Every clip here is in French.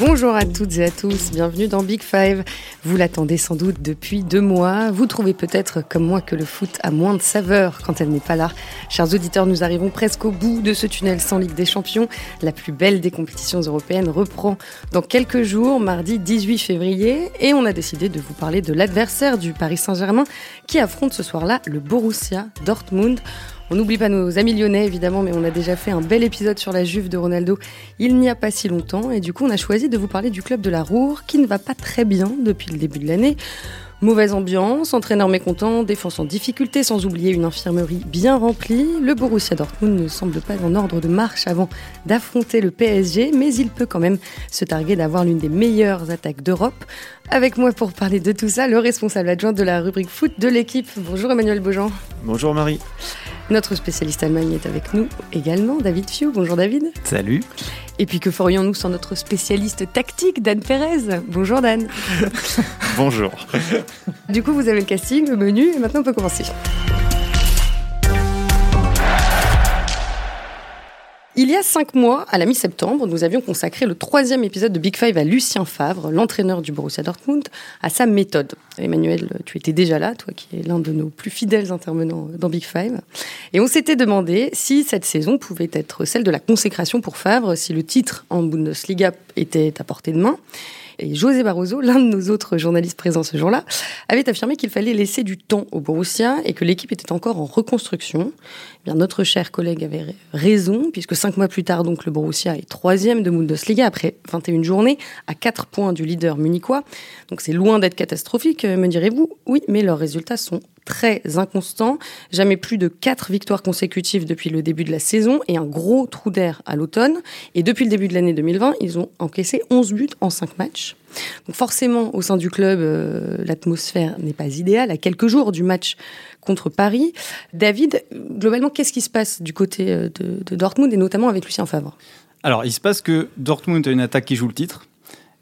Bonjour à toutes et à tous, bienvenue dans Big Five. Vous l'attendez sans doute depuis deux mois. Vous trouvez peut-être comme moi que le foot a moins de saveur quand elle n'est pas là. Chers auditeurs, nous arrivons presque au bout de ce tunnel sans Ligue des Champions. La plus belle des compétitions européennes reprend dans quelques jours, mardi 18 février, et on a décidé de vous parler de l'adversaire du Paris Saint-Germain qui affronte ce soir-là le Borussia Dortmund. On n'oublie pas nos amis lyonnais évidemment, mais on a déjà fait un bel épisode sur la Juve de Ronaldo il n'y a pas si longtemps, et du coup on a choisi de vous parler du club de la Roure qui ne va pas très bien depuis le début de l'année. Mauvaise ambiance, entraîneur mécontent, défense en difficulté, sans oublier une infirmerie bien remplie. Le Borussia Dortmund ne semble pas en ordre de marche avant d'affronter le PSG, mais il peut quand même se targuer d'avoir l'une des meilleures attaques d'Europe. Avec moi pour parler de tout ça, le responsable adjoint de la rubrique foot de l'équipe. Bonjour Emmanuel Beaujean. Bonjour Marie. Notre spécialiste Allemagne est avec nous également, David Fiu. Bonjour David. Salut. Et puis que ferions-nous sans notre spécialiste tactique, Dan Perez Bonjour Dan. Bonjour. Du coup, vous avez le casting, le menu, et maintenant on peut commencer. Il y a cinq mois, à la mi-septembre, nous avions consacré le troisième épisode de Big Five à Lucien Favre, l'entraîneur du Borussia Dortmund, à sa méthode. Emmanuel, tu étais déjà là, toi qui es l'un de nos plus fidèles intervenants dans Big Five. Et on s'était demandé si cette saison pouvait être celle de la consécration pour Favre, si le titre en Bundesliga était à portée de main. Et José Barroso, l'un de nos autres journalistes présents ce jour-là, avait affirmé qu'il fallait laisser du temps au Borussia et que l'équipe était encore en reconstruction. Eh bien, notre cher collègue avait raison, puisque cinq mois plus tard, donc, le Borussia est troisième de Bundesliga après 21 journées, à 4 points du leader munichois. Donc c'est loin d'être catastrophique, me direz-vous. Oui, mais leurs résultats sont très inconstants. Jamais plus de 4 victoires consécutives depuis le début de la saison et un gros trou d'air à l'automne. Et depuis le début de l'année 2020, ils ont encaissé 11 buts en 5 matchs. Donc forcément, au sein du club, euh, l'atmosphère n'est pas idéale. À quelques jours du match contre Paris, David, globalement, qu'est-ce qui se passe du côté euh, de, de Dortmund et notamment avec Lucien Favre? Alors, il se passe que Dortmund a une attaque qui joue le titre,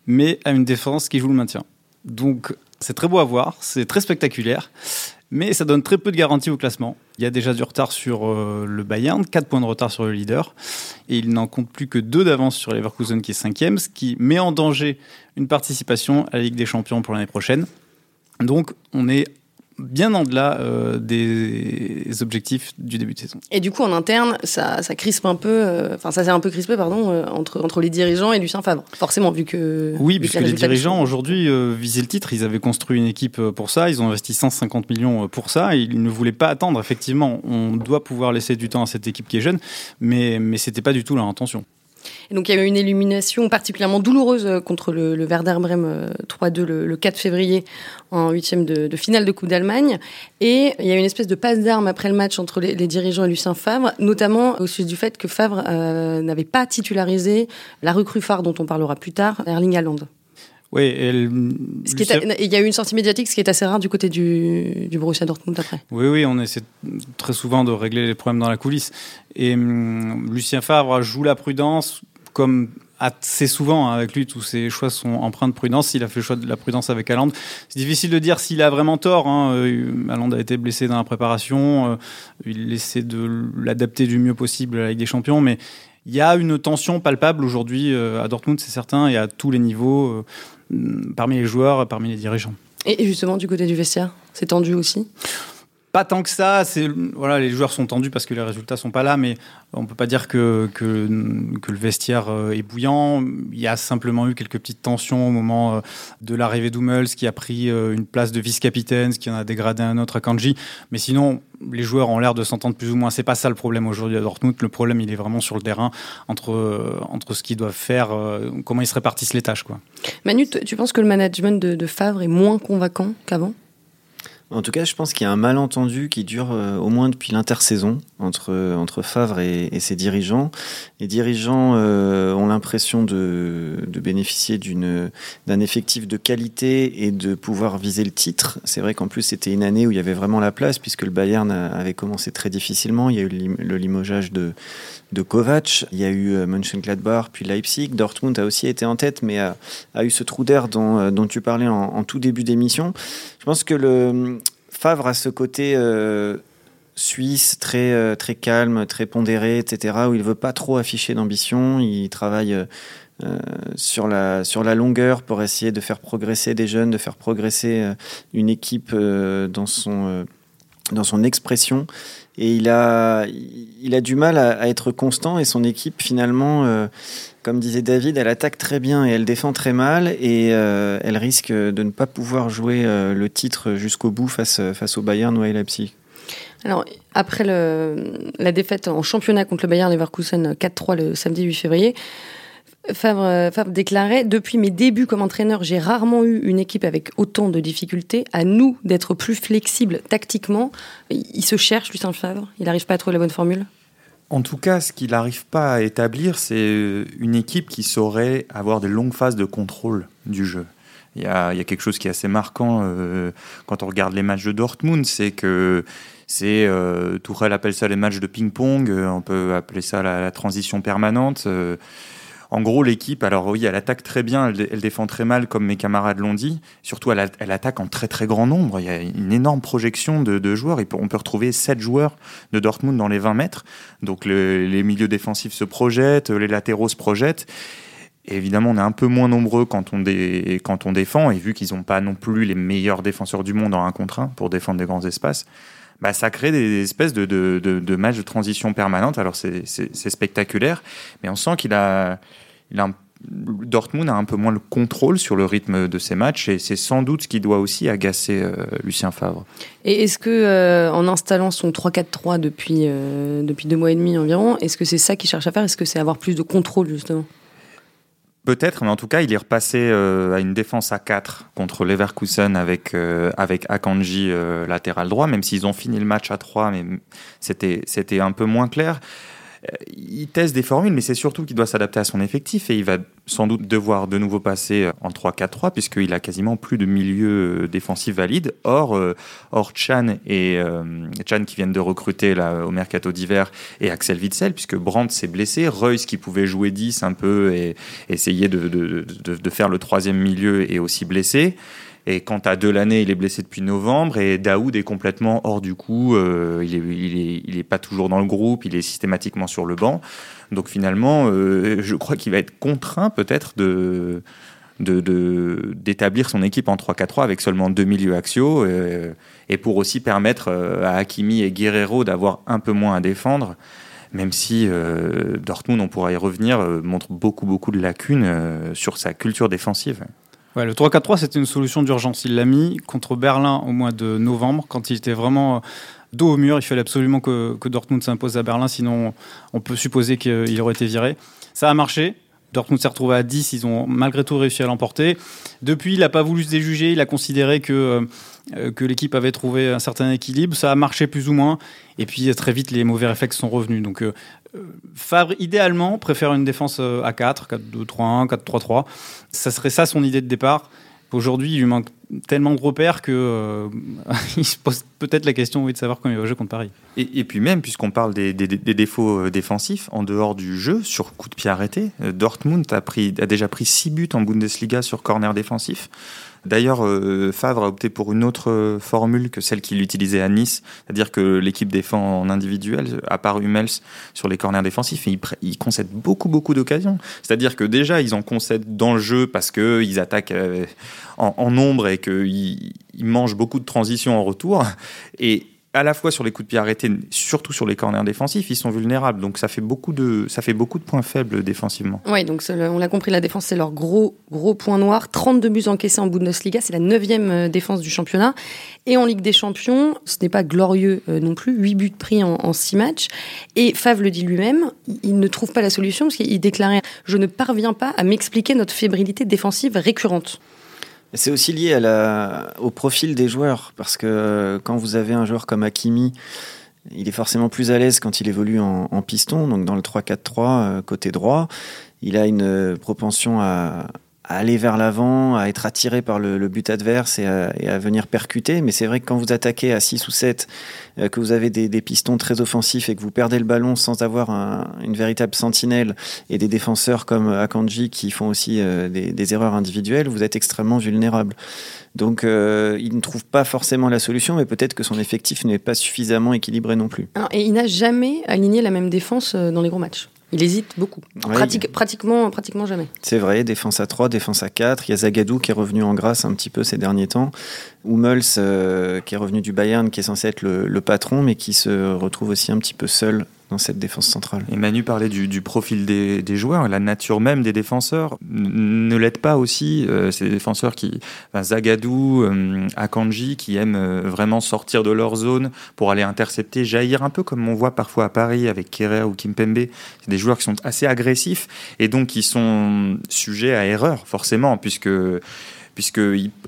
mais a une défense qui joue le maintien. Donc, c'est très beau à voir, c'est très spectaculaire, mais ça donne très peu de garanties au classement. Il y a déjà du retard sur euh, le Bayern, 4 points de retard sur le leader, et il n'en compte plus que 2 d'avance sur Leverkusen qui est cinquième, ce qui met en danger une participation à la Ligue des Champions pour l'année prochaine. Donc on est bien en delà euh, des objectifs du début de saison. Et du coup, en interne, ça, ça crispe un peu, euh, enfin, ça s'est un peu crispé, pardon, euh, entre, entre les dirigeants et Lucien Favre. Forcément, vu que. Oui, vu puisque que les dirigeants aujourd'hui euh, visaient le titre, ils avaient construit une équipe euh, pour ça, ils ont investi 150 millions pour ça, et ils ne voulaient pas attendre. Effectivement, on doit pouvoir laisser du temps à cette équipe qui est jeune, mais, mais c'était pas du tout leur intention. Et donc, il y a eu une élimination particulièrement douloureuse euh, contre le, le Werder Bremen euh, 3-2 le, le 4 février en huitième de, de finale de Coupe d'Allemagne. Et il y a eu une espèce de passe d'armes après le match entre les, les dirigeants et Lucien Favre, notamment au sujet du fait que Favre euh, n'avait pas titularisé la recrue phare dont on parlera plus tard, Erling Haaland. Oui, elle, Ce qui est- et il y a eu une sortie médiatique, ce qui est assez rare du côté du, du Borussia Dortmund après. Oui, oui, on essaie très souvent de régler les problèmes dans la coulisse. Et hum, Lucien Favre joue la prudence, comme assez souvent hein, avec lui, tous ses choix sont empreints de prudence. Il a fait le choix de la prudence avec Haaland. C'est difficile de dire s'il a vraiment tort. Hein. Euh, a été blessé dans la préparation. euh, il essaie de l'adapter du mieux possible à la Ligue des Champions, mais il y a une tension palpable aujourd'hui euh, à Dortmund, c'est certain, et à tous les niveaux, parmi les joueurs, parmi les dirigeants. Et justement, du côté du vestiaire, c'est tendu aussi? Pas tant que ça. C'est voilà, les joueurs sont tendus parce que les résultats sont pas là, mais on peut pas dire que que, le vestiaire euh, est bouillant. Il y a simplement eu quelques petites tensions au moment euh, de l'arrivée d'Hummels, qui a pris euh, une place de vice-capitaine, ce qui en a dégradé un autre à Kanji. Mais sinon, les joueurs ont l'air de s'entendre plus ou moins. C'est pas ça le problème aujourd'hui à Dortmund. Le problème, il est vraiment sur le terrain entre entre ce qu'ils doivent faire, comment ils se répartissent les tâches, quoi. Manu, tu penses que le management de Favre est moins convaincant qu'avant? En tout cas, je pense qu'il y a un malentendu qui dure euh, au moins depuis l'intersaison entre, entre Favre et, ses dirigeants. Les dirigeants euh, ont l'impression de, de bénéficier d'un effectif de qualité et de pouvoir viser le titre. C'est vrai qu'en plus, c'était une année où il y avait vraiment la place, puisque le Bayern avait commencé très difficilement. Il y a eu le, lim- le limogeage de, de Kovac, il y a eu euh, Mönchengladbach, puis Leipzig. Dortmund a aussi été en tête, mais a, eu ce trou d'air dont, euh, dont tu parlais en, en tout début d'émission. Je pense que le Favre a ce côté euh, suisse, très, très calme, très pondéré, etc., où il veut pas trop afficher d'ambition. Il travaille sur, la, sur la longueur pour essayer de faire progresser des jeunes, de faire progresser une équipe dans son expression. Et il a, il a du mal à, être constant et son équipe finalement comme disait David, elle attaque très bien et elle défend très mal et euh, elle risque de ne pas pouvoir jouer euh, le titre jusqu'au bout face, face au Bayern ou à Leipzig. Alors, après le, la défaite en championnat contre le Bayern Leverkusen 4-3 le samedi 8 février, Favre, Favre, déclarait Depuis mes débuts comme entraîneur, j'ai rarement eu une équipe avec autant de difficultés. À nous d'être plus flexibles tactiquement. Il se cherche, Lucien Favre. Il n'arrive pas à trouver la bonne formule? En tout cas, ce qu'il n'arrive pas à établir, c'est euh, une équipe qui saurait avoir des longues phases de contrôle du jeu. Il y a, quelque chose qui est assez marquant euh, quand on regarde les matchs de Dortmund, c'est que c'est euh, Tourelle appelle ça les matchs de ping-pong, on peut appeler ça la, transition permanente. En gros, l'équipe, alors oui, elle attaque très bien, elle, défend très mal, comme mes camarades l'ont dit. Surtout, elle, attaque en très très grand nombre. Il y a une énorme projection de, joueurs. on peut retrouver 7 joueurs de Dortmund dans les 20 mètres. Donc les milieux défensifs se projettent, les latéraux se projettent. évidemment, on est un peu moins nombreux quand on, défend. Et vu qu'ils n'ont pas non plus les meilleurs défenseurs du monde en un contre 1 pour défendre des grands espaces, bah, ça crée des espèces de, de, de, matchs de transition permanente. Alors c'est spectaculaire, mais on sent qu'il a, il a Dortmund a un peu moins le contrôle sur le rythme de ses matchs et c'est sans doute ce qui doit aussi agacer euh, Lucien Favre. Et est-ce que euh, en installant son 3-4-3 depuis, euh, depuis deux mois et demi environ, est-ce que c'est ça qu'il cherche à faire? Est-ce que c'est avoir plus de contrôle justement? Peut-être, mais en tout cas, il est repassé euh, à une défense à 4 contre Leverkusen avec, euh, avec Akanji euh, latéral droit, même s'ils ont fini le match à 3, mais c'était un peu moins clair. Euh, il teste des formules, mais c'est surtout qu'il doit s'adapter à son effectif et il va sans doute devoir de nouveau passer en 3-4-3 puisqu'il a quasiment plus de milieu euh, défensif valide. Or, euh, or Chan et Chan qui viennent de recruter là, au mercato d'hiver et Axel Witzel puisque Brandt s'est blessé, Reus qui pouvait jouer 10 un peu et essayer de, de, de, de faire le troisième milieu est aussi blessé. Et quant à Delaney, il est blessé depuis novembre et Daoud est complètement hors du coup. Euh, il, est, pas toujours dans le groupe, il est systématiquement sur le banc. Donc finalement, euh, je crois qu'il va être contraint peut-être de d'établir son équipe en 3-4-3 avec seulement deux milieux axiaux euh, et pour aussi permettre à Hakimi et Guerrero d'avoir un peu moins à défendre même si Dortmund, on pourra y revenir, montre beaucoup beaucoup de lacunes sur sa culture défensive le 3-4-3, c'était une solution d'urgence. Il l'a mis contre Berlin au mois de novembre, quand il était vraiment dos au mur. Il fallait absolument que, Dortmund s'impose à Berlin, sinon on peut supposer qu'il aurait été viré. Ça a marché. Dortmund s'est retrouvé à 10, ils ont malgré tout réussi à l'emporter. Depuis, il n'a pas voulu se déjuger, il a considéré que, euh, que l'équipe avait trouvé un certain équilibre. Ça a marché plus ou moins, et puis très vite, les mauvais réflexes sont revenus. Donc, euh, Favre, idéalement, préfère une défense euh, à 4, 4-2-3-1, 4-3-3. Ça serait ça son idée de départ. Aujourd'hui, il lui manque tellement de repères que euh, se pose peut-être la question de savoir comment il va jouer contre Paris. Et, puis même, puisqu'on parle des, défauts euh, défensifs, en dehors du jeu, sur coup de pied arrêté, Dortmund a, déjà pris 6 buts en Bundesliga sur corner défensif. D'ailleurs, euh, Favre a opté pour une autre euh, formule que celle qu'il utilisait à Nice, c'est-à-dire que l'équipe défend en individuel, à part Hummels sur les corners défensifs, et ils, concèdent beaucoup, beaucoup d'occasions. C'est-à-dire que déjà, ils en concèdent dans le jeu parce qu'ils attaquent euh, en, nombre et qu'ils mangent beaucoup de transitions en retour. Et à la fois sur les coups de pied arrêtés, surtout sur les corners défensifs, ils sont vulnérables. Donc ça fait beaucoup de, ça fait beaucoup de points faibles défensivement. Oui, donc on l'a compris, la défense c'est leur gros, gros point noir. 32 buts encaissés en Bundesliga, c'est la neuvième euh, défense du championnat. Et en Ligue des Champions, ce n'est pas glorieux euh, non plus, 8 buts pris en, en 6 matchs. Et Favre le dit lui-même, il ne trouve pas la solution parce qu'il déclarait « Je ne parviens pas à m'expliquer notre fébrilité défensive récurrente ». C'est aussi lié au profil des joueurs, parce que euh, quand vous avez un joueur comme Hakimi, il est forcément plus à l'aise quand il évolue en, piston, donc dans le 3-4-3 euh, côté droit. Il a une propension à, aller vers l'avant, à être attiré par le, but adverse et à, venir percuter. Mais c'est vrai que quand vous attaquez à 6 ou 7, euh, que vous avez des, pistons très offensifs et que vous perdez le ballon sans avoir une véritable sentinelle et des défenseurs comme Akanji qui font aussi euh, des, erreurs individuelles, vous êtes extrêmement vulnérable. Donc euh, il ne trouve pas forcément la solution, mais peut-être que son effectif n'est pas suffisamment équilibré non plus. et il n'a jamais aligné la même défense dans les gros matchs. Il hésite beaucoup. pratiquement, pratiquement jamais. C'est vrai, défense à 3, défense à 4. Il y a Zagadou qui est revenu en grâce un petit peu ces derniers temps. Hummels euh, qui est revenu du Bayern, qui est censé être le, patron, mais qui se retrouve aussi un petit peu seul dans cette défense centrale. Et Manu parlait du, profil des, joueurs, la nature même des défenseurs ne l'aide pas aussi. Euh, ces défenseurs qui, Zagadou, euh, Akanji, qui aiment euh, vraiment sortir de leur zone pour aller intercepter, jaillir un peu comme on voit parfois à Paris avec Kerrer ou Kimpembe. C'est des joueurs qui sont assez agressifs et donc qui sont sujets à erreur forcément puisqu'ils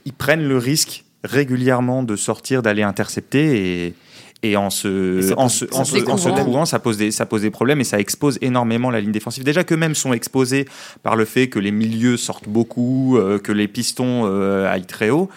ils prennent le risque régulièrement de sortir, d'aller intercepter et et en se, en se, en se, trouvant, ça pose, des, ça pose des problèmes et ça expose énormément la ligne défensive. Déjà que même sont exposés par le fait que les milieux sortent beaucoup, euh, que les pistons euh, aillent très haut.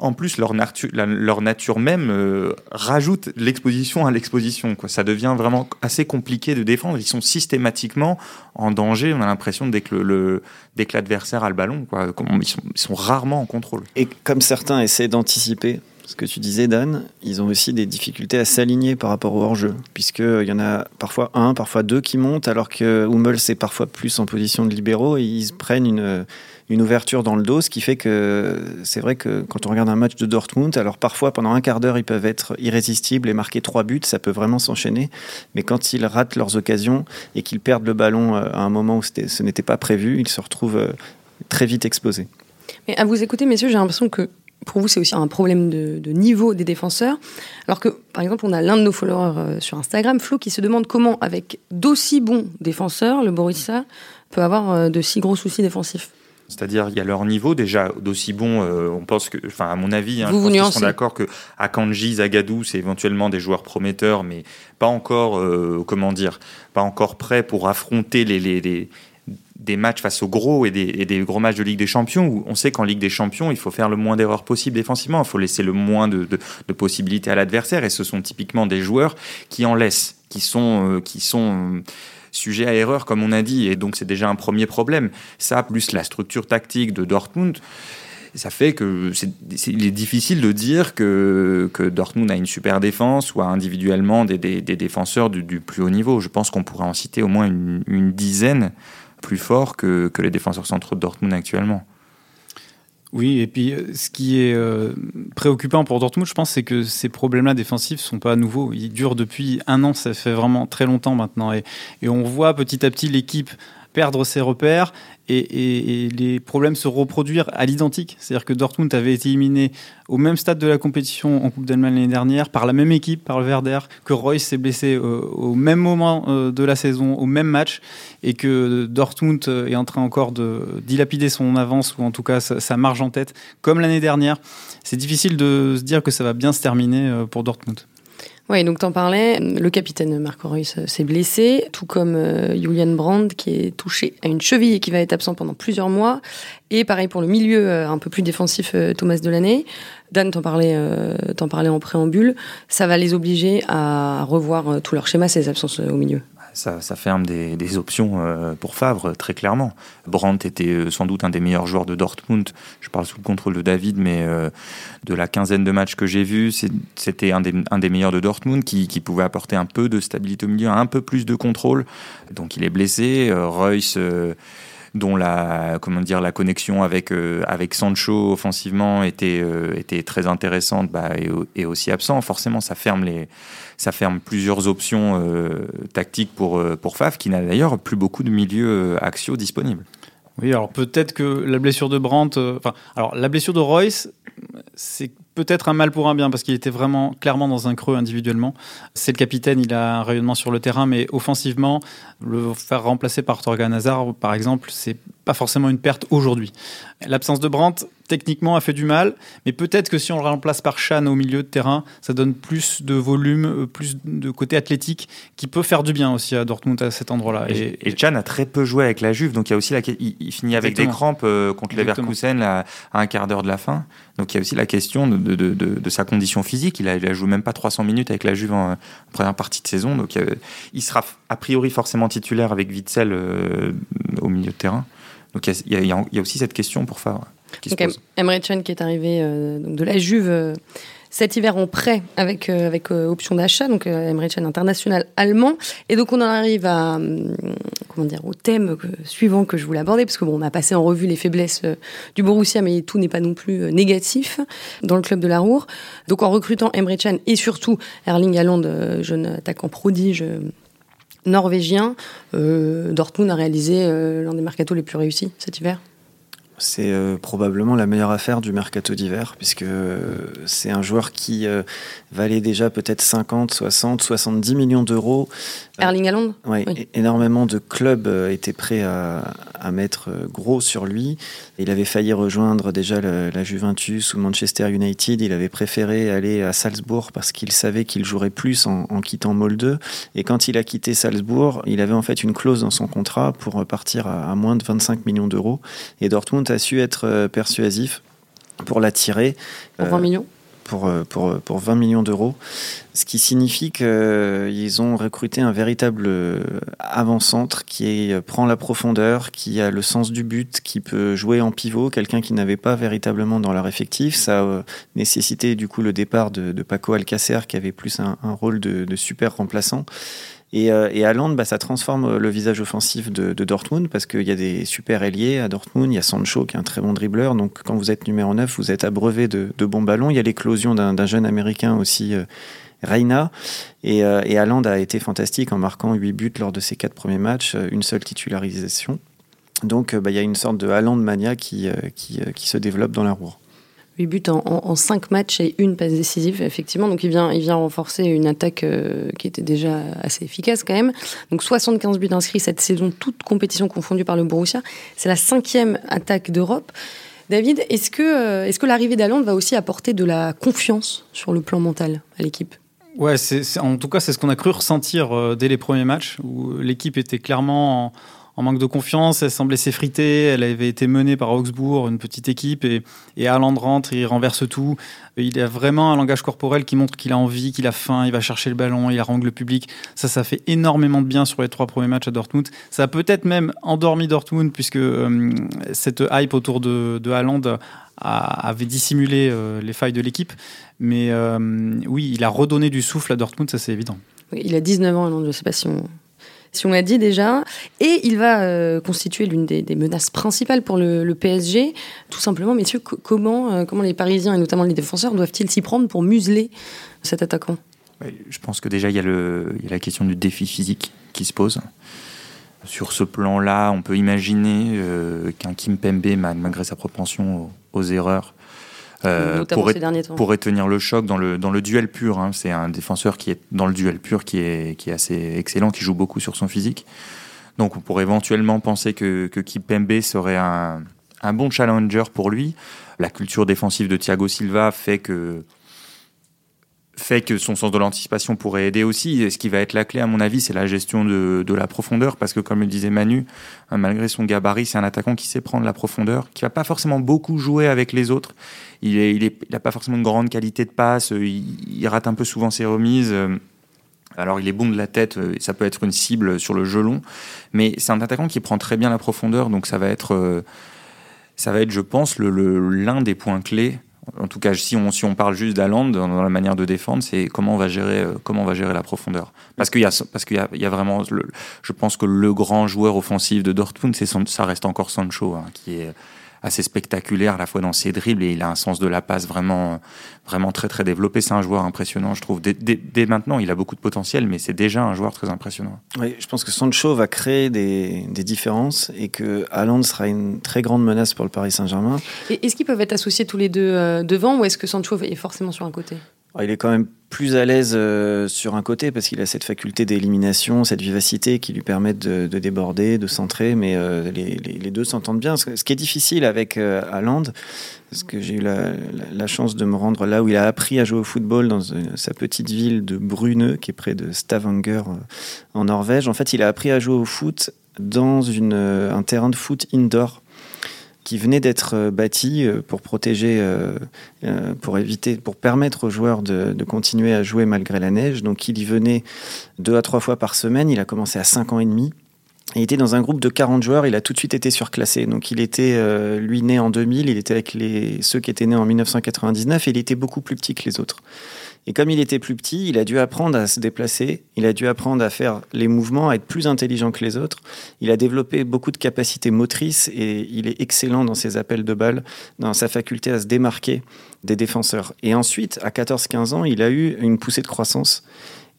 En plus, leur, nature, leur nature même euh, rajoute l'exposition à l'exposition. Ça devient vraiment assez compliqué de défendre. Ils sont systématiquement en danger. On a l'impression dès que le, dès que l'adversaire a le ballon, quoi. Ils, sont, ils sont rarement en contrôle. Et comme certains essaient d'anticiper ce que tu disais, Dan, ils ont aussi des difficultés à s'aligner par rapport au hors-jeu, puisqu'il y en a parfois un, parfois deux qui montent, alors que Hummel, c'est parfois plus en position de libéraux, et ils prennent une, une ouverture dans le dos, ce qui fait que c'est vrai que quand on regarde un match de Dortmund, alors parfois pendant un quart d'heure, ils peuvent être irrésistibles et marquer trois buts, ça peut vraiment s'enchaîner, mais quand ils ratent leurs occasions et qu'ils perdent le ballon euh, à un moment où ce n'était pas prévu, ils se retrouvent euh, très vite exposés. Mais à vous écouter, messieurs, j'ai l'impression que pour vous, c'est aussi un problème de, niveau des défenseurs. Alors que, par exemple, on a l'un de nos followers euh, sur Instagram, Flo, qui se demande comment, avec d'aussi bons défenseurs, le Borussia peut avoir euh, de si gros soucis défensifs. C'est-à-dire, il y a leur niveau déjà d'aussi bon. Euh, on pense que, enfin, à mon avis, hein, vous je sont d'accord que Akanji, Zagadou, c'est éventuellement des joueurs prometteurs, mais pas encore, comment dire, pas encore prêts pour affronter les, les, les, des matchs face aux gros et des, gros matchs de Ligue des Champions où on sait qu'en Ligue des Champions, il faut faire le moins d'erreurs possible défensivement, il faut laisser le moins de, possibilités à l'adversaire et ce sont typiquement des joueurs qui en laissent, qui sont, euh, qui sont euh, sujets à erreur comme on a dit et donc c'est déjà un premier problème. Ça plus la structure tactique de Dortmund ça fait que c'est, il est difficile de dire que, Dortmund a une super défense ou a individuellement des, défenseurs du, plus haut niveau. Je pense qu'on pourrait en citer au moins une dizaine plus fort que, que les défenseurs centraux de Dortmund actuellement. Oui, et puis euh, ce qui est euh, préoccupant pour Dortmund, je pense, c'est que ces problèmes-là défensifs sont pas nouveaux. Ils durent depuis un an, ça fait vraiment très longtemps maintenant. Et, et on voit petit à petit l'équipe perdre ses repères et, les problèmes se reproduire à l'identique. C'est-à-dire que Dortmund avait été éliminé au même stade de la compétition en Coupe d'Allemagne l'année dernière par la même équipe, par le Werder, que Royce s'est blessé euh, au même moment euh, de la saison, au même match, et que Dortmund est en train encore de dilapider son avance, ou en tout cas sa, marge en tête, comme l'année dernière. C'est difficile de se dire que ça va bien se terminer euh, pour Dortmund. Oui, donc t'en parlais, le capitaine Marco Reus s'est blessé, tout comme euh, Julian Brand qui est touché à une cheville et qui va être absent pendant plusieurs mois. Et pareil pour le milieu euh, un peu plus défensif euh, Thomas Delaney. Dan t'en parlait, t'en en préambule. Ça va les obliger à revoir tout leur schéma, ces absences au milieu ça, ferme des, options euh, pour Favre, très clairement. Brandt était euh, sans doute un des meilleurs joueurs de Dortmund. Je parle sous le contrôle de David, mais euh, de la quinzaine de matchs que j'ai vus, c'était un des, meilleurs de Dortmund qui, pouvait apporter un peu de stabilité au milieu, un peu plus de contrôle. Donc il est blessé. Reus dont la comment dire la connexion avec avec Sancho offensivement était était très intéressante bah, et, aussi absent forcément ça ferme les ça ferme plusieurs options euh, tactiques pour, euh, pour Faf, qui n'a d'ailleurs plus beaucoup de milieux euh, axiaux disponibles. Oui, alors peut-être que la blessure de Brandt, enfin, alors la blessure de Royce, c'est peut-être un mal pour un bien parce qu'il était vraiment clairement dans un creux individuellement. C'est le capitaine, il a un rayonnement sur le terrain, mais offensivement, le faire remplacer par Torgan Hazard, par exemple, c'est pas forcément une perte aujourd'hui. L'absence de Brandt, techniquement, a fait du mal, mais peut-être que si on le remplace par Chan au milieu de terrain, ça donne plus de volume, euh, plus de côté athlétique, qui peut faire du bien aussi à Dortmund à cet endroit-là. Et, et, Chan a très peu joué avec la Juve, donc il y a aussi la, il, finit avec des crampes euh, contre Leverkusen à, un quart d'heure de la fin. Donc il y a aussi la question de, de, de, de sa condition physique. Il a, il a, joué même pas 300 minutes avec la Juve en, première partie de saison, donc euh, il sera a priori forcément titulaire avec Witzel au milieu de terrain. Donc il y, y, a aussi cette question pour Favre. Qui donc, Emre Can qui est arrivé euh, donc de la Juve euh, cet hiver en prêt avec, euh, avec option d'achat, donc Emre Can international allemand. Et donc on en arrive à, comment dire, au thème suivant que je voulais aborder, parce que bon, on a passé en revue les faiblesses du Borussia, mais tout n'est pas non plus négatif dans le club de la Roure. Donc en recrutant Emre Can et surtout Erling Haaland, jeune attaquant prodige norvégien, Dortmund a réalisé l'un des mercatos les plus réussis cet hiver c'est euh, probablement la meilleure affaire du mercato d'hiver, puisque euh, c'est un joueur qui euh, valait déjà peut-être 50, 60, 70 millions d'euros. Erling Haaland Oui, énormément de clubs étaient prêts à, mettre gros sur lui. Il avait failli rejoindre déjà la, Juventus ou Manchester United. Il avait préféré aller à Salzbourg parce qu'il savait qu'il jouerait plus en, quittant Molde. Et quand il a quitté Salzbourg, il avait en fait une clause dans son contrat pour partir à, à moins de 25 millions d'euros. Et Dortmund a su être euh, persuasif pour l'attirer. Pour 20 euh, millions pour, euh, pour, pour 20 millions d'euros, ce qui signifie qu'ils ont recruté un véritable avant-centre qui prend la profondeur, qui a le sens du but, qui peut jouer en pivot, quelqu'un qui n'avait pas véritablement dans leur effectif. Ça a nécessité du coup le départ de, Paco Alcacer qui avait plus un, rôle de, de super remplaçant. Et, euh, et Haaland, bah, ça transforme le visage offensif de, Dortmund parce qu'il y a des super ailiers à Dortmund. Il y a Sancho qui est un très bon dribbleur. Donc quand vous êtes numéro 9, vous êtes abreuvé de, de bons ballons. Il y a l'éclosion d'un jeune américain aussi. Euh, Reina. Et, euh, et a été fantastique en marquant 8 buts lors de ses 4 premiers matchs, euh, une seule titularisation. Donc bah, il y a une sorte de Haaland mania qui, qui, se développe dans la roue. 8 buts en, en, 5 matchs et une passe décisive, effectivement. Donc il vient, il vient renforcer une attaque euh, qui était déjà assez efficace quand même. Donc 75 buts inscrits cette saison, toute compétition confondue par le Borussia. C'est la cinquième attaque d'Europe. David, est-ce que, euh, est-ce que l'arrivée d'Aland va aussi apporter de la confiance sur le plan mental à l'équipe? Ouais, c'est, en tout cas, c'est ce qu'on a cru ressentir euh, dès les premiers matchs, où l'équipe était clairement en, en manque de confiance, elle semblait s'effriter, elle avait été menée par Augsbourg, une petite équipe, et, et rentre, il renverse tout. Il a vraiment un langage corporel qui montre qu'il a envie, qu'il a faim, il va chercher le ballon, il harangue le public. Ça, ça fait énormément de bien sur les trois premiers matchs à Dortmund. Ça a peut-être même endormi Dortmund, puisque euh, cette hype autour de, de avait dissimulé euh, les failles de l'équipe. Mais euh, oui, il a redonné du souffle à Dortmund, ça c'est évident. il a 19 ans, Haaland, je ne sais pas si on si on l'a dit déjà. Et il va euh, constituer l'une des, menaces principales pour le, PSG. Tout simplement, messieurs, comment, euh, comment les Parisiens et notamment les défenseurs doivent-ils s'y prendre pour museler cet attaquant? Je pense que déjà, il y, a le, il y a la question du défi physique qui se pose. Sur ce plan-là, on peut imaginer euh, qu'un Kim Pembe, malgré sa propension aux erreurs, euh, pourrait, pourrait, tenir le choc dans le, dans le duel pur. Hein. C'est un défenseur qui est dans le duel pur qui est, qui est assez excellent, qui joue beaucoup sur son physique. Donc on pourrait éventuellement penser que, que Kipembe serait un, un bon challenger pour lui. La culture défensive de Thiago Silva fait que fait que son sens de l'anticipation pourrait aider aussi. Et ce qui va être la clé, à mon avis, c'est la gestion de, la profondeur, parce que comme le disait Manu, hein, malgré son gabarit, c'est un attaquant qui sait prendre la profondeur, qui va pas forcément beaucoup jouer avec les autres. Il n'a il il a pas forcément une grande qualité de passe, il, rate un peu souvent ses remises. Alors il est bon de la tête, ça peut être une cible sur le gelon, mais c'est un attaquant qui prend très bien la profondeur, donc ça va être, ça va être, je pense, l'un des points clés en tout cas, si on, si on parle juste d'Aland dans, la manière de défendre, c'est comment on va gérer, euh, comment on va gérer la profondeur. Parce qu'il y a, parce qu'il y a, y a vraiment, je pense que le grand joueur offensif de Dortmund, c'est ça reste encore Sancho, hein, qui est assez spectaculaire à la fois dans ses dribbles et il a un sens de la passe vraiment, vraiment très très développé. C'est un joueur impressionnant, je trouve. Dès, dès, maintenant, il a beaucoup de potentiel, mais c'est déjà un joueur très impressionnant. Oui, je pense que Sancho va créer des, des différences et que Haaland sera une très grande menace pour le Paris Saint-Germain. Est-ce qu'ils peuvent être associés tous les deux euh, devant ou est-ce que Sancho est forcément sur un côté? Il est quand même plus à l'aise euh, sur un côté parce qu'il a cette faculté d'élimination, cette vivacité qui lui permet de, déborder, de centrer, mais euh, les, deux s'entendent bien. Ce qui est difficile avec euh, parce que j'ai eu la, chance de me rendre là où il a appris à jouer au football dans sa petite ville de Bruneux, qui est près de Stavanger en Norvège. En fait, il a appris à jouer au foot dans un terrain de foot indoor qui venait d'être euh, bâti euh, pour protéger, euh, pour éviter, pour permettre aux joueurs de, continuer à jouer malgré la neige. Donc il y venait deux à trois fois par semaine. Il a commencé à cinq ans et demi. Il était dans un groupe de 40 joueurs, il a tout de suite été surclassé. Donc il était, lui, né en 2000, il était avec ceux qui étaient nés en 1999 et il était beaucoup plus petit que les autres. Et comme il était plus petit, il a dû apprendre à se déplacer, il a dû apprendre à faire les mouvements, à être plus intelligent que les autres. Il a développé beaucoup de capacités motrices et il est excellent dans ses appels de balles, dans sa faculté à se démarquer des défenseurs. Et ensuite, à 14-15 ans, il a eu une poussée de croissance.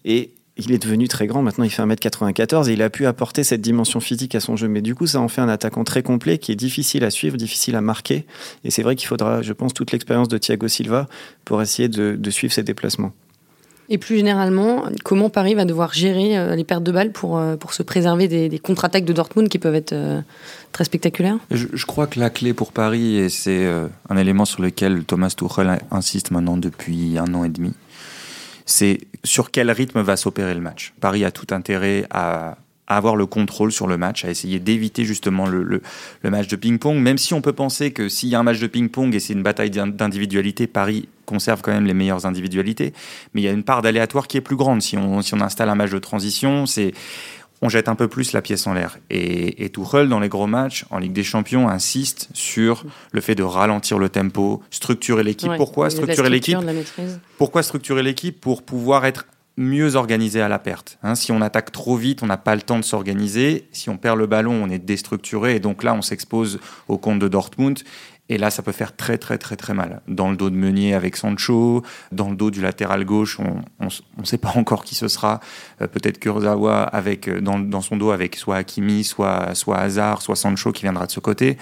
Et il est devenu très grand, maintenant il fait 1m94 et il a pu apporter cette dimension physique à son jeu. Mais du coup, ça en fait un attaquant très complet qui est difficile à suivre, difficile à marquer. Et c'est vrai qu'il faudra, je pense, toute l'expérience de Thiago Silva pour essayer de, suivre ses déplacements. Et plus généralement, comment Paris va devoir gérer euh, les pertes de balles pour, euh, pour se préserver des, contre-attaques de Dortmund qui peuvent être euh, très spectaculaires? Je, je, crois que la clé pour Paris, et c'est un élément sur lequel Thomas Tuchel insiste maintenant depuis un an et demi, c'est sur quel rythme va s'opérer le match. Paris a tout intérêt à, avoir le contrôle sur le match, à essayer d'éviter justement le, match de ping-pong, même si on peut penser que s'il y a un match de ping-pong et c'est une bataille d'individualité, Paris conserve quand même les meilleures individualités, mais il y a une part d'aléatoire qui est plus grande. Si on, si on installe un match de transition, c'est on jette un peu plus la pièce en l'air. Et, et Tuchel, dans les gros matchs, en Ligue des Champions, insiste sur le fait de ralentir le tempo, structurer l'équipe. Pourquoi structurer l'équipe Pourquoi structurer l'équipe Pour pouvoir être mieux organisé à la perte. Hein. si on attaque trop vite, on n'a pas le temps de s'organiser. Si on perd le ballon, on est déstructuré. Et donc là, on s'expose au compte de Dortmund. Et là, ça peut faire très, très, très, très mal. Dans le dos de Meunier avec Sancho, dans le dos du latéral gauche, on ne sait pas encore qui ce sera. Euh, peut-être Kurzawa avec, euh, dans, son dos avec soit Hakimi, soit, soit Hazard, soit Sancho qui viendra de ce côté.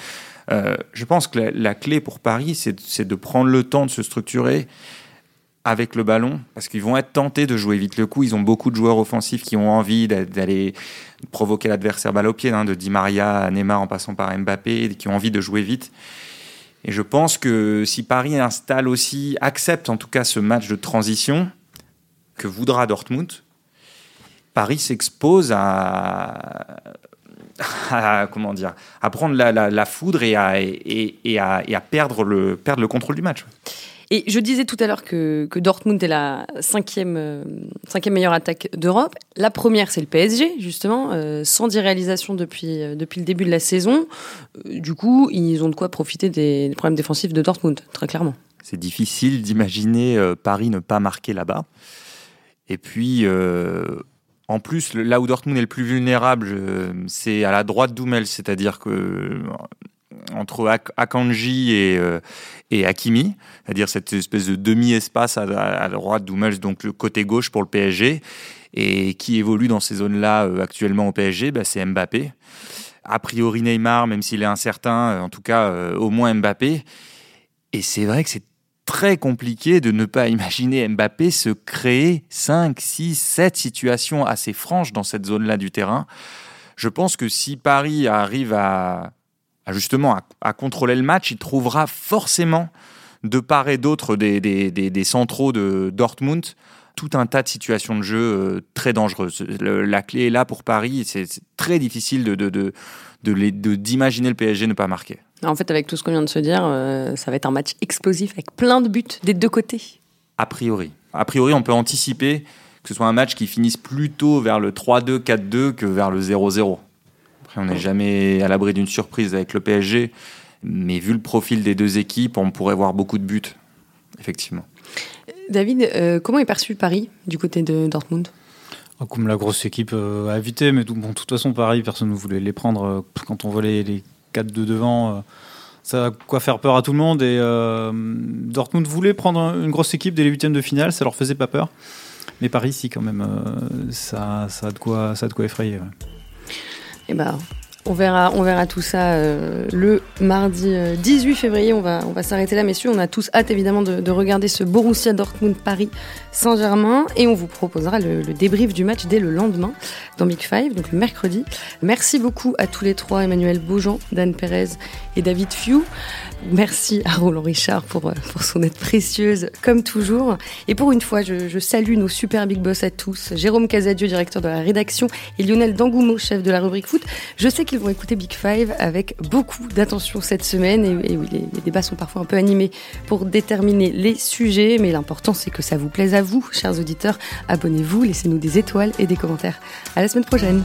Euh, je pense que la, clé pour Paris, c'est de prendre le temps de se structurer avec le ballon, parce qu'ils vont être tentés de jouer vite le coup. Ils ont beaucoup de joueurs offensifs qui ont envie d'aller provoquer l'adversaire balle au pied, hein, de Di Maria à Neymar en passant par Mbappé, qui ont envie de jouer vite. Et je pense que si Paris installe aussi, accepte en tout cas ce match de transition que voudra Dortmund, Paris s'expose à, comment dire, à prendre la, foudre et à, perdre, le, perdre le contrôle du match. Et je disais tout à l'heure que, Dortmund est la cinquième, euh, cinquième meilleure attaque d'Europe. La première, c'est le PSG, justement, euh, sans 110 réalisations depuis, euh, depuis le début de la saison. du coup, ils ont de quoi profiter des, problèmes défensifs de Dortmund, très clairement. C'est difficile d'imaginer Paris ne pas marquer là-bas. Et puis, en plus, là où Dortmund est le plus vulnérable, c'est à la droite d'Oumel, c'est-à-dire que entre Akanji et, euh, et Hakimi, c'est-à-dire cette espèce de demi-espace à, droite d'Oumels, donc le côté gauche pour le PSG, et qui évolue dans ces zones-là euh, actuellement au PSG, bah, c'est Mbappé. A priori Neymar, même s'il est incertain, euh, en tout cas au moins Mbappé. Et c'est vrai que c'est très compliqué de ne pas imaginer Mbappé se créer 5, 6, 7 situations assez franches dans cette zone-là du terrain. Je pense que si Paris arrive à justement à, contrôler le match, il trouvera forcément de part et d'autre des, des, centraux de Dortmund tout un tas de situations de jeu euh, très dangereuses. la clé est là pour Paris. C'est très difficile de, de, d'imaginer le PSG ne pas marquer. En fait, avec tout ce qu'on vient de se dire, euh, ça va être un match explosif avec plein de buts des deux côtés. A priori. A priori, on peut anticiper que ce soit un match qui finisse plutôt vers le 3-2, 4-2 que vers le 0-0 on n'est jamais à l'abri d'une surprise avec le PSG. Mais vu le profil des deux équipes, on pourrait voir beaucoup de buts, effectivement. David, euh, comment est perçu Paris du côté de Dortmund? Ah, comme la grosse équipe euh, à éviter, mais bon, de toute façon, Paris, personne ne voulait les prendre. Euh, quand on voit les, les 4 de devant, ça a quoi faire peur à tout le monde. Et Dortmund voulait prendre une grosse équipe dès les huitièmes de finale, ça leur faisait pas peur. Mais Paris, si, quand même, ça, ça, a de quoi, ça a de quoi effrayer. Eh ben, On verra, on verra tout ça euh, le mardi 18 février. On va, s'arrêter là, messieurs. On a tous hâte évidemment de, de regarder ce Borussia Dortmund Paris Saint-Germain et on vous proposera le, débrief du match dès le lendemain dans Big Five, donc le mercredi. Merci beaucoup à tous les trois, Emmanuel Beaujean, Dan Perez et David Few. Merci à Roland Richard pour, pour son aide précieuse, comme toujours. Et pour une fois, je, salue nos super big boss à tous. Jérôme Casadieu, directeur de la rédaction, et Lionel Dangoumo, chef de la rubrique foot. Je sais qu'ils vont écouter Big Five avec beaucoup d'attention cette semaine. Et, les, les débats sont parfois un peu animés pour déterminer les sujets, mais l'important c'est que ça vous plaise à vous, chers auditeurs. Abonnez-vous, laissez-nous des étoiles et des commentaires. À la semaine prochaine.